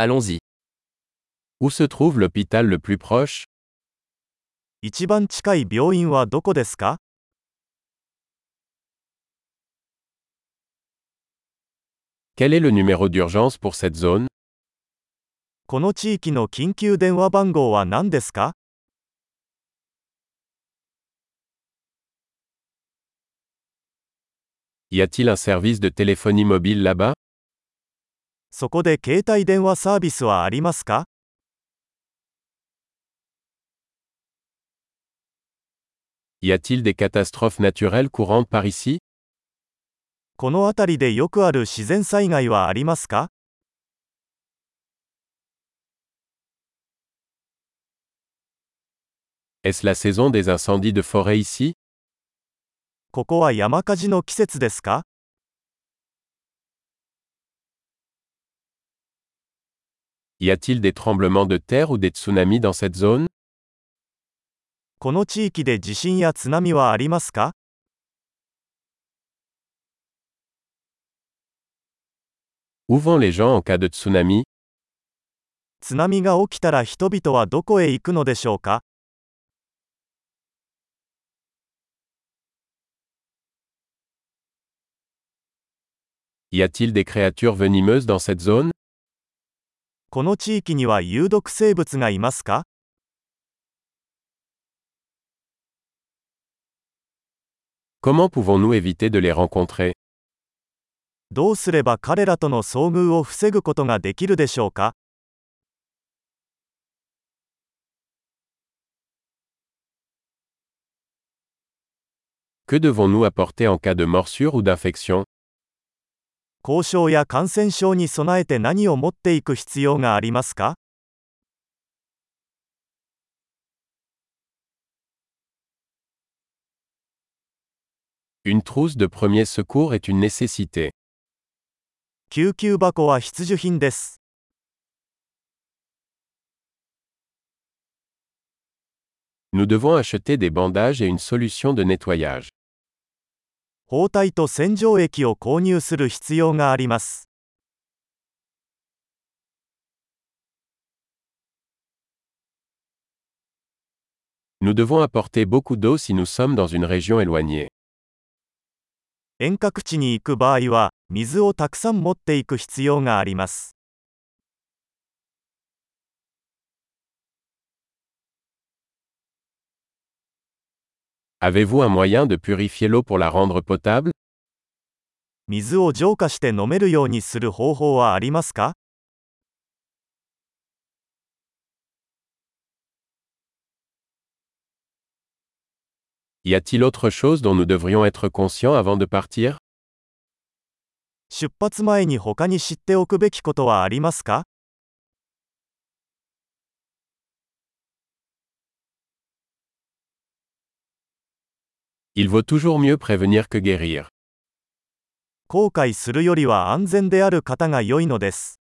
Allons-y. Où se trouve l'hôpital le plus proche 一番近い病院はどこですか Quel est le numéro d'urgence pour cette zone この地域の緊急電話番号は何ですか Y a-t-il un service de téléphonie mobile là-bas そこで携帯電話サービスはありますか Y a-t-il des catastrophes naturelles courantes par ici この辺りでよくある自然災害はありますかここは山火事の季節ですか Y a-t-il des tremblements de terre ou des tsunamis dans cette zone この地域で地震や津波はありますか Où vont les gens en cas de tsunami 津波が起きたら人々はどこへ行くのでしょうか Y a-t-il des créatures venimeuses dans cette zone この地域には有毒生物がいますかどうすれば彼らとの遭遇を防ぐことができるでしょうか Que devons-nous apporter en cas de morsure ou d'infection 交渉や感染症に備えて何を持っていく必要がありますか Une trousse de premier secours est une nécessité. 救急箱は必需品です Nous devons acheter des bandages et une solution de nettoyage. 包帯と洗浄液を購入する必要があります Nous devons apporter beaucoup d'eau si nous sommes dans une région éloignée. 遠隔地に行く場合は水をたくさん持っていく必要があります Avez-vous un moyen de purifier l'eau pour la rendre potable 水を浄化して飲めるようにする方法はありますか Y a-t-il autre chose dont nous devrions être conscients avant de partir 出発前に他に知っておくべきことはありますか Il vaut toujours mieux prévenir que guérir. 後悔するよりは安全である方が良いのです